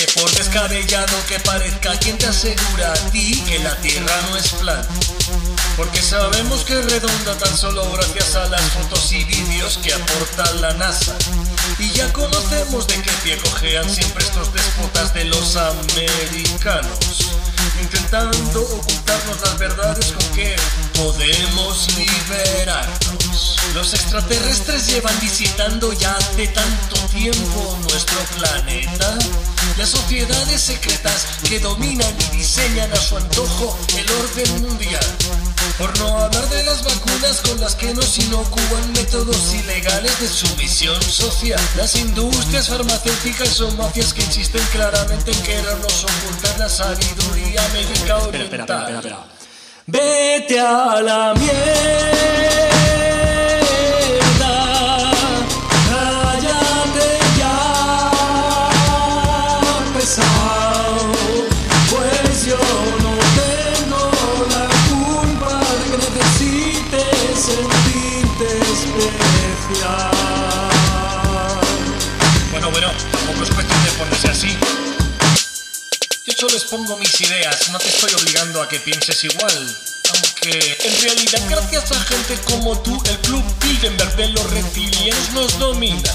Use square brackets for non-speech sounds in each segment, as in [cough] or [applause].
Porque por descabellado que parezca, quien te asegura a ti que la tierra no es plana? Porque sabemos que es redonda tan solo gracias a las fotos y vídeos que aporta la NASA. Y ya conocemos de qué pie cojean siempre estos despotas de los americanos. Intentando ocultarnos las verdades con que podemos liberarnos. Los extraterrestres llevan visitando ya hace tanto tiempo nuestro planeta. Las sociedades secretas que dominan y diseñan a su antojo el orden mundial. Por no hablar de las vacunas con las que nos inocúan métodos ilegales de sumisión social. Las industrias farmacéuticas son mafias que insisten claramente en querernos ocultar la sabiduría médica oriental. Espera, espera, espera, espera. Vete a la mierda. Yo les pongo mis ideas, no te estoy obligando a que pienses igual. Aunque en realidad gracias a gente como tú, el club Bilderberg de los reptilianos nos domina.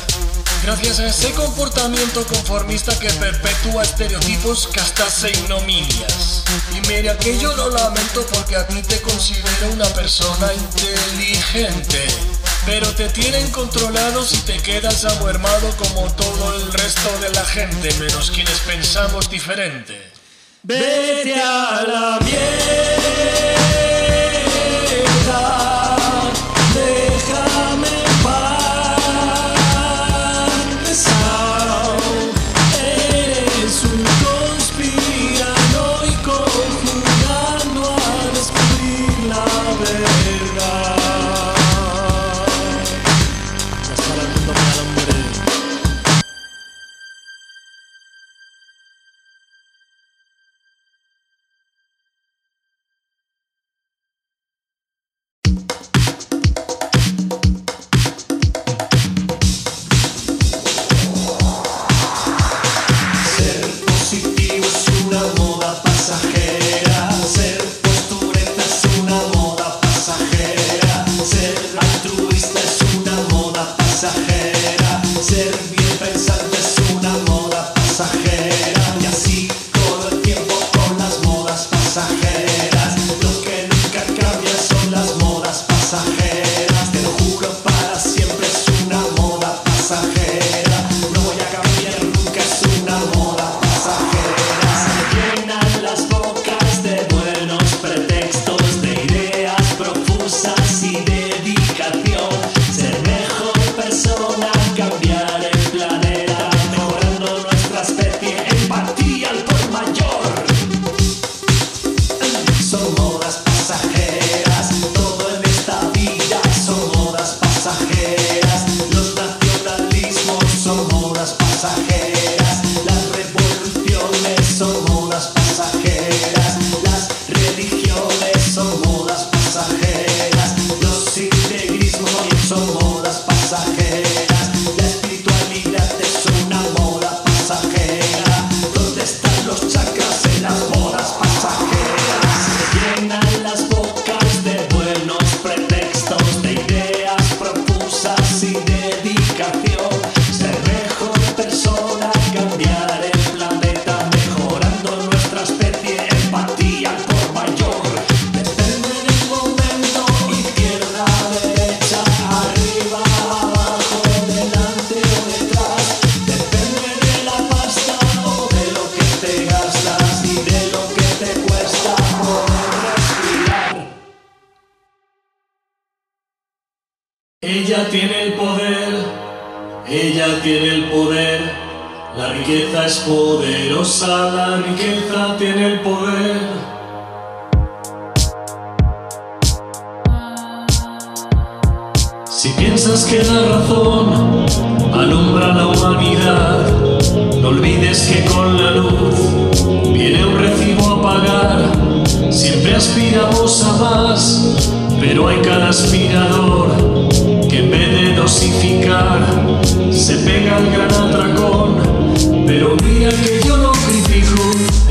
Gracias a ese comportamiento conformista que perpetúa estereotipos, castas e ignominias. Y mira que yo lo lamento porque a ti te considero una persona inteligente. Pero te tienen controlado si te quedas amuermado como todo el resto de la gente, menos quienes pensamos diferente. Vete a la mierda, riqueza es poderosa, la riqueza tiene el poder. Si piensas que la razón alumbra la humanidad, no olvides que con la luz viene un recibo a pagar. Siempre aspiramos a más, pero hay cada aspirador que en vez de dosificar se pega el gran atracón.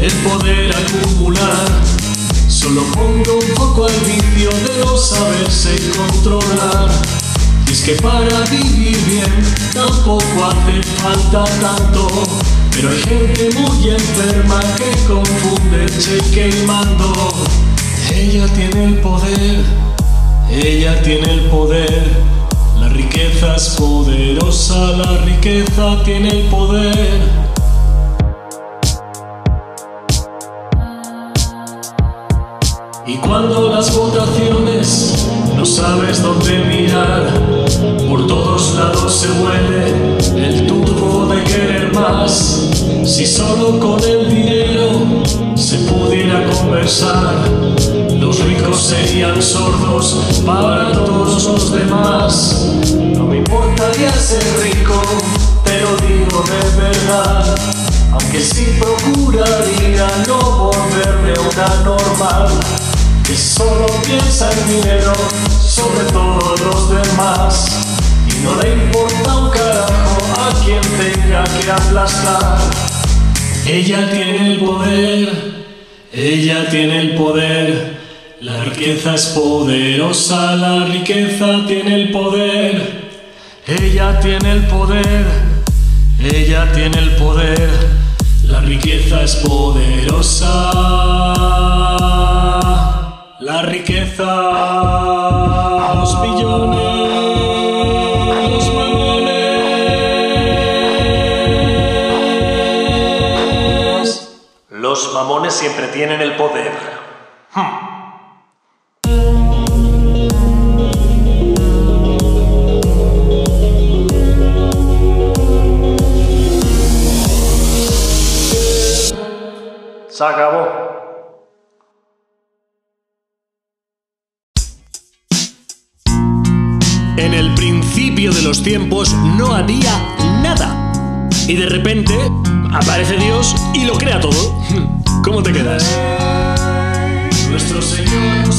El poder acumular. Solo pongo un poco al vicio de no saberse controlar. Y es que para vivir bien tampoco hace falta tanto. Pero hay gente muy enferma que confunde cheque y mando. Ella tiene el poder, ella tiene el poder. La riqueza es poderosa, la riqueza tiene el poder. Y cuando las votaciones no sabes dónde mirar, por todos lados se huele el turbo de querer más. Si solo con el dinero se pudiera conversar, los ricos serían sordos para todos los demás. No me importaría ser rico, te lo digo de verdad. Aunque sí procuraría no volverme una normal solo piensa en dinero sobre todos los demás y no le importa un carajo a quien tenga que aplastar. Ella tiene el poder, ella tiene el poder, la riqueza es poderosa, la riqueza tiene el poder, ella tiene el poder, ella tiene el poder, la riqueza es poderosa. La riqueza, los millones, los mamones. Los mamones siempre tienen el poder. Se acabó. En el principio de los tiempos no había nada. Y de repente aparece Dios y lo crea todo. [laughs] ¿Cómo te quedas? Nuestro Señor o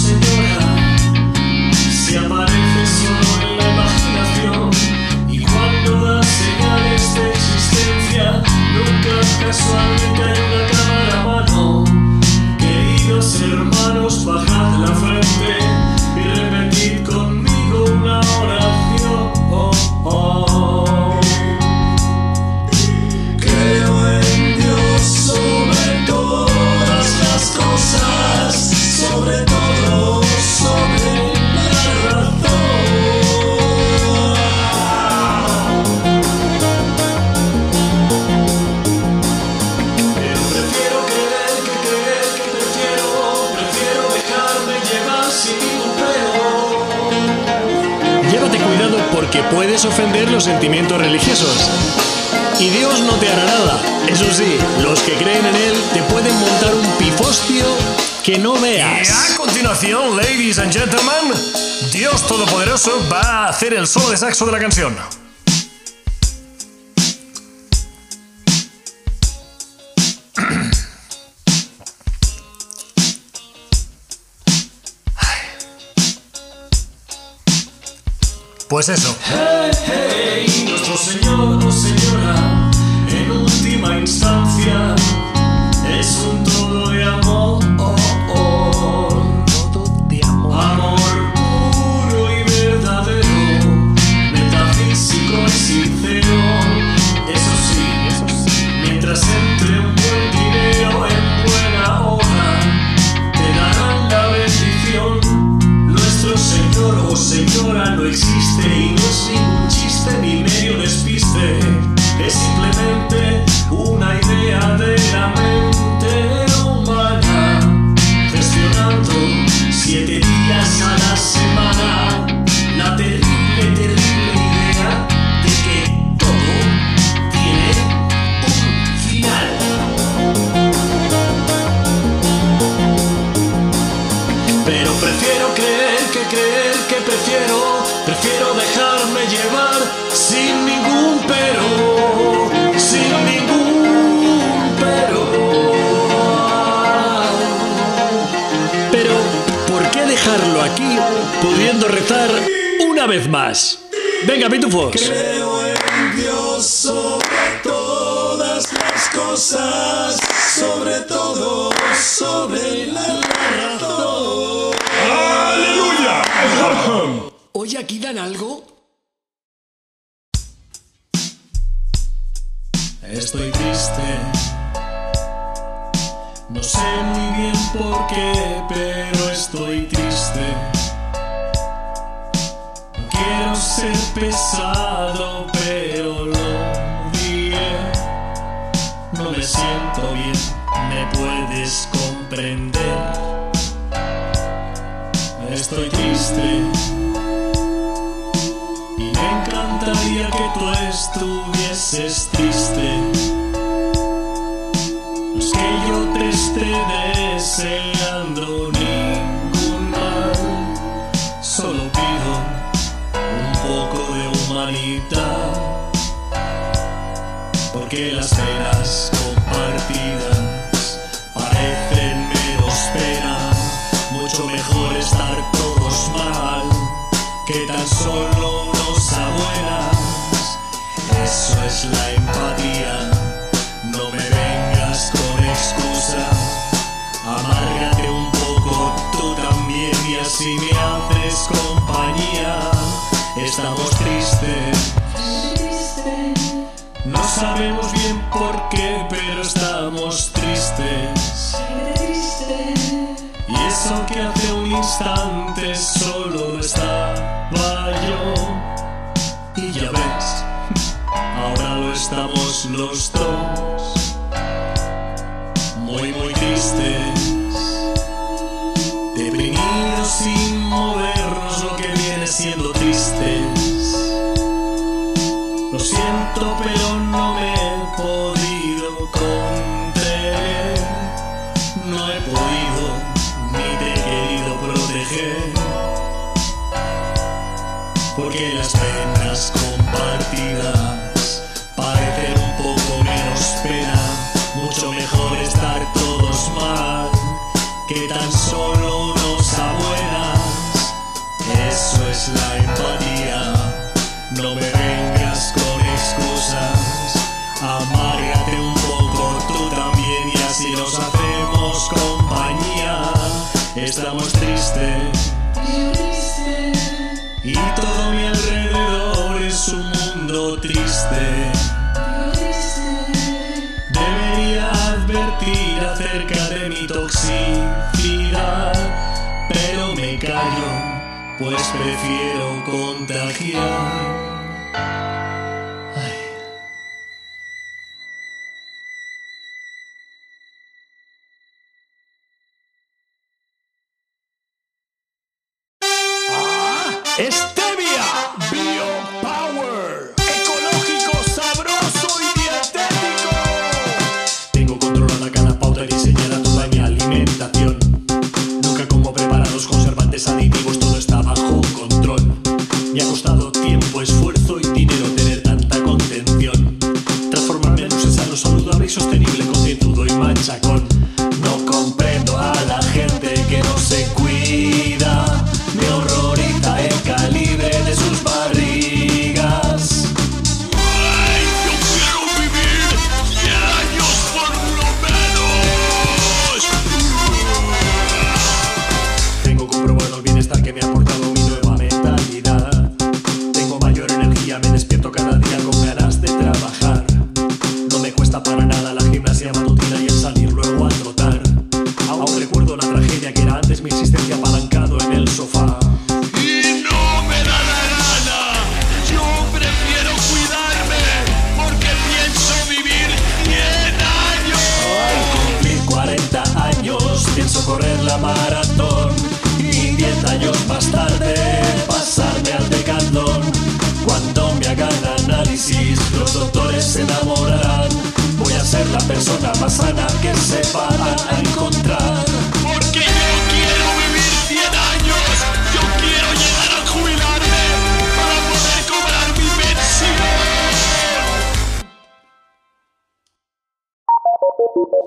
Llévate cuidado porque puedes ofender los sentimientos religiosos. Y Dios no te hará nada. Eso sí, los que creen en Él te pueden montar un pifostio que no Y veas. a continuación, ladies and gentlemen, Dios Todopoderoso va a hacer el solo de saxo de la canción. Pues eso. Hey, hey, nuestro Señor o Señora, en última instancia, es un pudiendo rezar una vez más. Venga, pitufos. Creo en Dios sobre todas las cosas, sobre todo, sobre la razón. ¡Aleluya! Oye, aquí dan algo. Estoy triste. No sé muy bien por qué. pesado, pero lo diré. No me siento bien, me puedes comprender. Estoy triste y me encantaría que tú estuvieses triste. sabemos bien por qué, pero estamos tristes. Y eso que hace un instante solo estaba yo. Y ya ves, ahora lo estamos los pues prefiero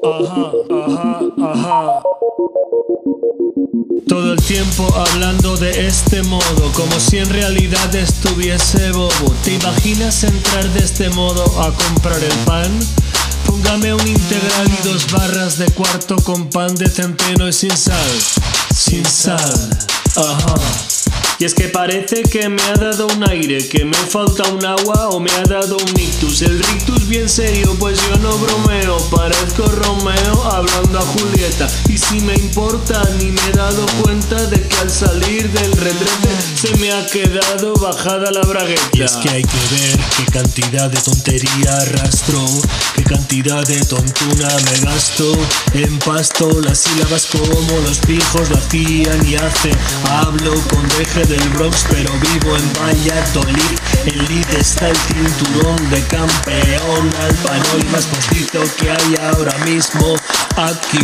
Ajá, ajá, ajá. Todo el tiempo hablando de este modo, como si en realidad estuviese bobo. ¿Te imaginas entrar de este modo a comprar el pan? Póngame un integral y dos barras de cuarto con pan de centeno y sin sal. Sin sal, ajá. Y es que parece que me ha dado un aire, que me falta un agua o me ha dado un ictus. El rictus bien serio, pues yo no bromeo. Parezco Romeo hablando a Julieta. Y si me importa, ni me he dado cuenta de que al salir del retrete se me ha quedado bajada la bragueta. Y es que hay que ver qué cantidad de tontería arrastro, qué cantidad de tontuna me gasto. En pasto las sílabas como los pijos lo hacían y hacen. Hablo con deje del Bronx, pero vivo en Valladolid. En Lid está el cinturón de campeón, al pano y más postizo que hay ahora mismo aquí.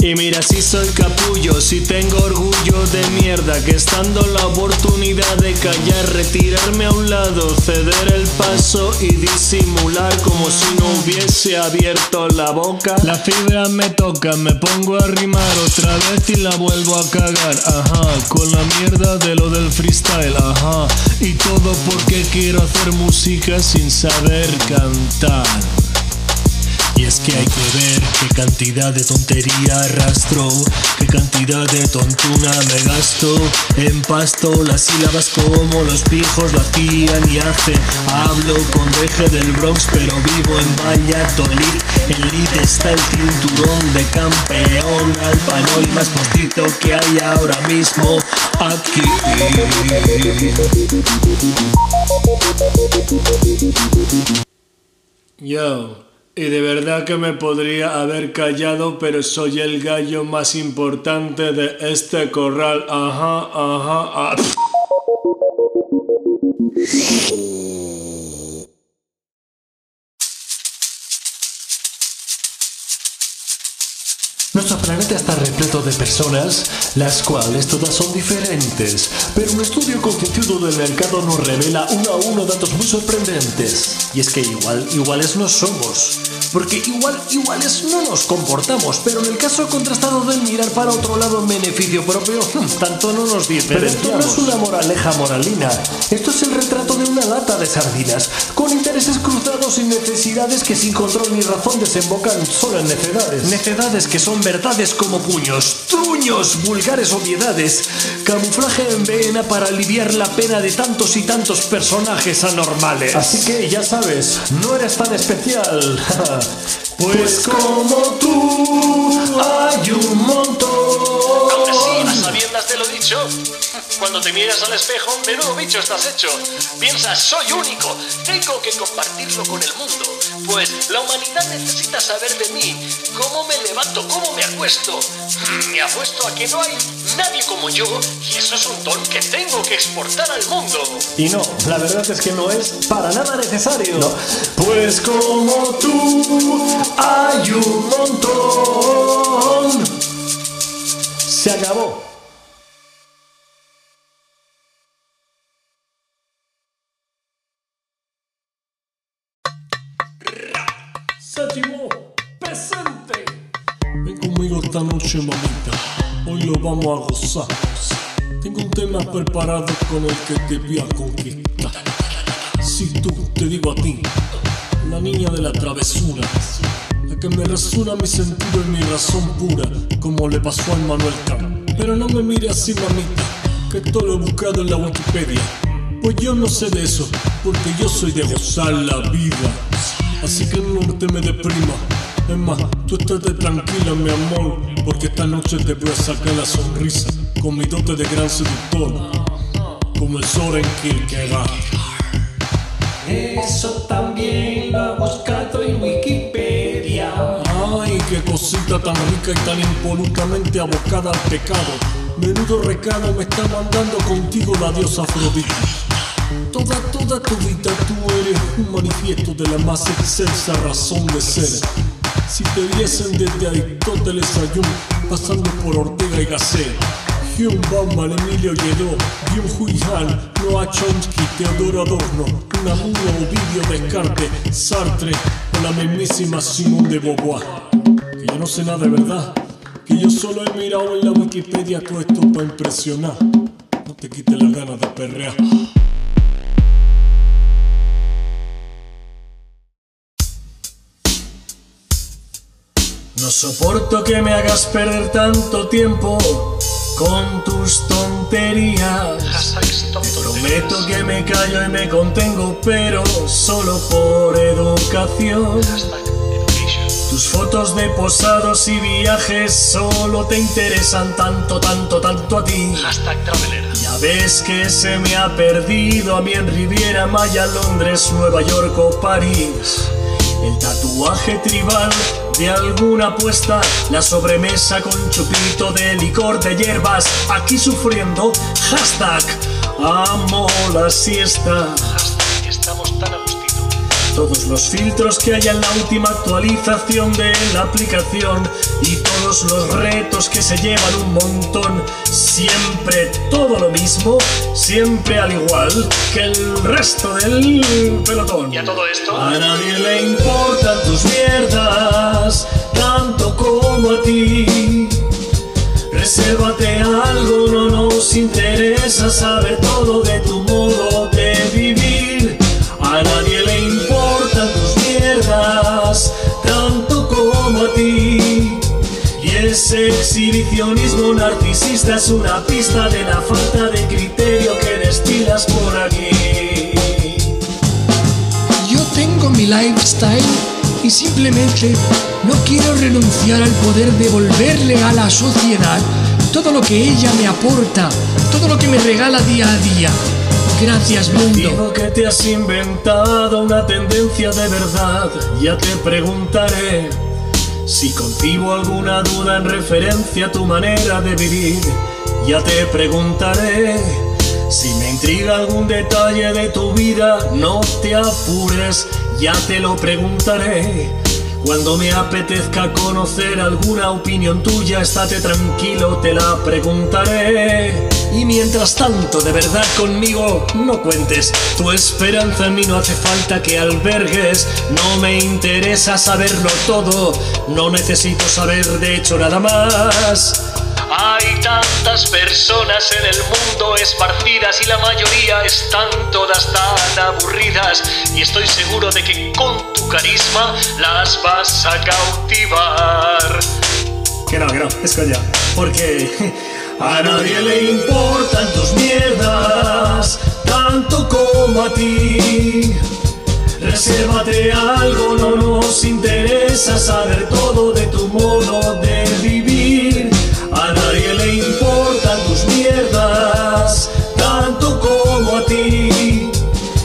Y mira si soy capullo, si tengo orgullo de mierda Que estando la oportunidad de callar, retirarme a un lado Ceder el paso y disimular como si no hubiese abierto la boca. La fibra me toca, me pongo a rimar otra vez y la vuelvo a cagar. Ajá, con la mierda de lo del freestyle, ajá. Y todo porque quiero hacer música sin saber cantar y es que hay que ver qué cantidad de tontería arrastro, qué cantidad de tontuna me gasto. En pasto las sílabas como los pijos lo hacían y hacen. Hablo con deje del Bronx, pero vivo en Valladolid. En Lid está el cinturón de campeón, al panol más postizo que hay ahora mismo aquí. Yo. Y de verdad que me podría haber callado, pero soy el gallo más importante de este corral. Ajá, ajá, ah. Nuestro planeta está repleto de personas, las cuales todas son diferentes, pero un estudio concienzudo del mercado nos revela uno a uno datos muy sorprendentes. Y es que igual, iguales no somos, porque igual, iguales no nos comportamos, pero en el caso contrastado de mirar para otro lado en beneficio propio, [laughs] tanto no nos Pero diferenciamos. esto no es una moraleja moralina, esto es el retrato de una lata de sardinas, con intereses cruzados y necesidades que sin control ni razón desembocan solo en necedades. Necedades que son verdades como puños, truños, vulgares obviedades, camuflaje en vena para aliviar la pena de tantos y tantos personajes anormales. Así que ya sabes, no eres tan especial. [laughs] pues como tú hay un montón. Cuando te miras al espejo, menudo bicho estás hecho. Piensas, soy único, tengo que compartirlo con el mundo. Pues la humanidad necesita saber de mí, cómo me levanto, cómo me acuesto. Mm, Me apuesto a que no hay nadie como yo, y eso es un don que tengo que exportar al mundo. Y no, la verdad es que no es para nada necesario. Pues como tú hay un montón. Se acabó. Mamita. Hoy lo vamos a gozar. Tengo un tema preparado con el que te voy a conquistar. Si tú te digo a ti, la niña de la travesura, la que me resuena mi sentido y mi razón pura, como le pasó a Manuel Cam. Pero no me mire así, mamita, que todo lo he buscado en la Wikipedia. Pues yo no sé de eso, porque yo soy de gozar la vida. Así que no te me deprima. Es más, tú estate tranquila, mi amor, porque esta noche te voy a sacar la sonrisa con mi dote de gran seductor, como el Soren Kierkegaard. Eso también lo he buscado en Wikipedia. Ay, qué cosita tan rica y tan impolutamente abocada al pecado. Menudo recado me está mandando contigo la diosa Afrodita. Toda, toda tu vida tú eres un manifiesto de la más excelsa razón de ser. Si te viesen desde Aristóteles a Jung, pasando por Ortega y Gasset, Hume, Bauman, Emilio Lledó, Byung-Hui Han, Noah Chomsky, Teodoro Adorno, Unamuno, Ovidio Descartes, Sartre o la mismísima Simone de Beauvoir. Que yo no sé nada de verdad, que yo solo he mirado en la Wikipedia todo esto para impresionar. No te quite la gana de perrear. No soporto que me hagas perder tanto tiempo con tus tonterías. Tonterías. Prometo que me callo y me contengo, pero solo por educación. Tus fotos de posados y viajes solo te interesan tanto, tanto, tanto a ti. Hashtag. Ya ves que se me ha perdido a mí en Riviera Maya, Londres, Nueva York o París. El tatuaje tribal de alguna apuesta, la sobremesa con chupito de licor de hierbas, aquí sufriendo, hashtag amo la siesta. Hashtag estamos tan. Todos los filtros que hay en la última actualización de la aplicación y todos los retos que se llevan un montón. Siempre todo lo mismo, siempre al igual que el resto del pelotón. Y a todo esto, A nadie le importan tus mierdas, tanto como a ti. Resérvate algo, no nos interesa saber todo exhibicionismo narcisista es una pista de la falta de criterio que destilas por aquí. Yo tengo mi lifestyle y simplemente no quiero renunciar al poder devolverle a la sociedad todo lo que ella me aporta, todo lo que me regala día a día. Gracias, mundo. Digo que te has inventado una tendencia de verdad. Ya te preguntaré si concibo alguna duda en referencia a tu manera de vivir. Ya te preguntaré si me intriga algún detalle de tu vida. No te apures, ya te lo preguntaré. Cuando me apetezca conocer alguna opinión tuya, estate tranquilo, te la preguntaré. Y mientras tanto, de verdad conmigo no cuentes. Tu esperanza en mí no hace falta que albergues. No me interesa saberlo todo. No necesito saber de hecho nada más. hay tantas personas en el mundo esparcidas y la mayoría están todas tan aburridas. Y estoy seguro de que con tu carisma las vas a cautivar. Que no, que no, es coña. Porque a nadie le importan tus mierdas, tanto como a ti. Resérvate algo, no nos interesa saber todo de tu modo de vivir. A nadie le importan tus mierdas, tanto como a ti.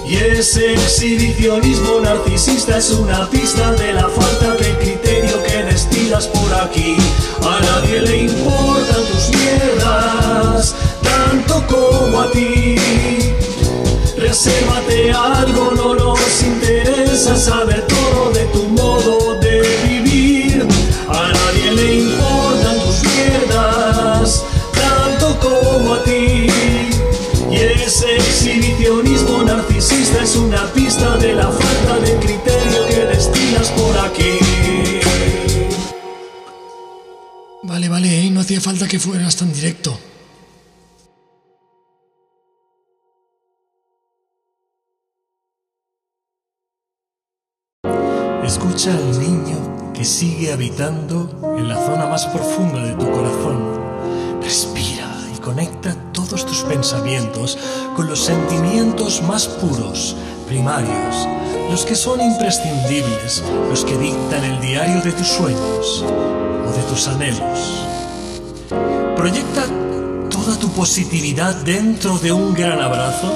Y ese exhibicionismo narcisista es una pista de la falta de criterio que destilas por aquí. A nadie le importan ti. Resérvate algo, no nos interesa saber todo de tu modo de vivir. A nadie le importan tus mierdas, tanto como a ti. Y ese exhibicionismo narcisista es una pista de la falta de criterio que destilas por aquí. Vale, vale, ¿eh? no hacía falta que fueras tan directo. Escucha al niño que sigue habitando en la zona más profunda de tu corazón. Respira y conecta todos tus pensamientos con los sentimientos más puros, primarios, los que son imprescindibles, los que dictan el diario de tus sueños o de tus anhelos. Proyecta toda tu positividad dentro de un gran abrazo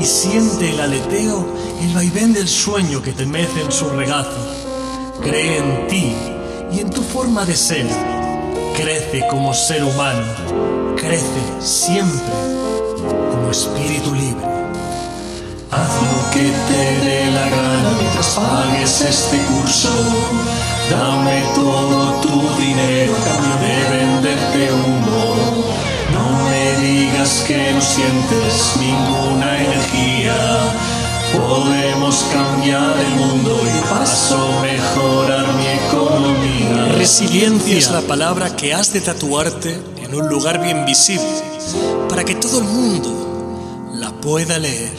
y siente el aleteo, el vaivén del sueño que te mece en su regazo. Cree en ti y en tu forma de ser. Crece como ser humano. Crece siempre como espíritu libre. Haz lo que te dé la gana mientras pagues este curso. Dame todo tu dinero a cambio de venderte humo. No me digas que no sientes ninguna energía. Podemos cambiar el mundo y paso mejorar mi economía. Resiliencia es la palabra que has de tatuarte en un lugar bien visible para que todo el mundo la pueda leer.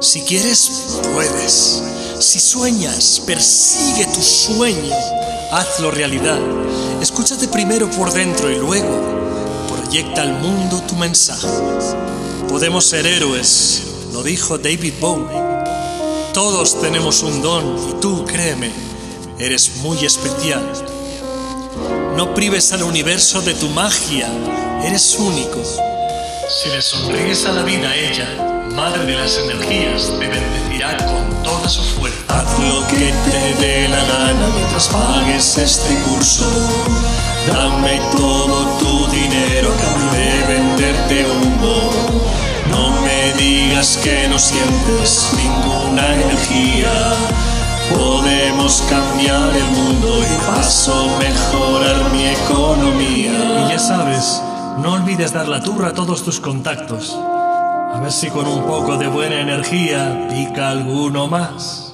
Si quieres, puedes. Si sueñas, persigue tu sueño. Hazlo realidad. Escúchate primero por dentro y luego proyecta al mundo tu mensaje. Podemos ser héroes, lo dijo David Bowie. Todos tenemos un don y tú, créeme, eres muy especial. No prives al universo de tu magia, eres único. Si le sonríes a la vida, ella, madre de las energías, te bendecirá con toda su fuerza. Haz lo que te dé la gana mientras pagues este curso. Dame todo tu dinero cambio de venderte humo. Que no sientes ninguna energía. Podemos cambiar el mundo y paso mejorar mi economía. Y ya sabes, no olvides dar la turra a todos tus contactos. A ver si con un poco de buena energía pica alguno más.